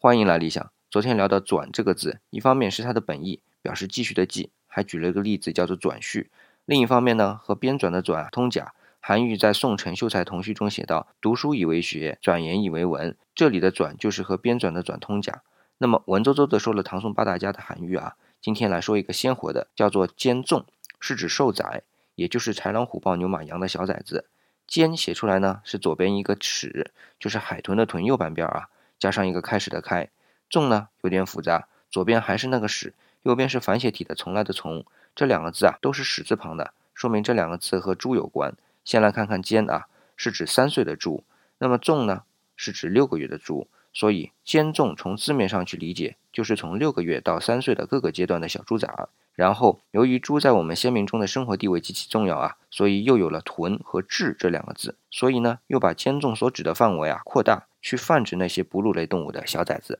欢迎来理想。昨天聊到“转”这个字，一方面是它的本意，表示继续的继，还举了一个例子叫做“转序”；另一方面呢，和编纂的“转”通假。韩愈在《宋陈秀才同序》中写道：“读书以为学，转言以为文。”这里的“转”就是和编纂的“转”通假。那么文绉绉的说了唐宋八大家的韩愈啊，今天来说一个鲜活的，叫做“兼纵”，是指受宰，也就是豺狼虎豹牛马羊的小崽子。兼写出来呢，是左边一个齿，就是海豚的豚右半边啊，加上一个开始的开。纵呢有点复杂，左边还是那个始，右边是繁写体的从来的从。这两个字啊都是始字旁的，说明这两个字和猪有关。先来看看肩啊，是指三岁的猪，那么纵呢是指六个月的猪。所以兼纵从字面上去理解，就是从六个月到三岁的各个阶段的小猪崽儿。然后，由于猪在我们先民中的生活地位极其重要啊，所以又有了豚和雉这两个字。所以呢，又把兼纵所指的范围啊扩大，去泛指那些哺乳类动物的小崽子。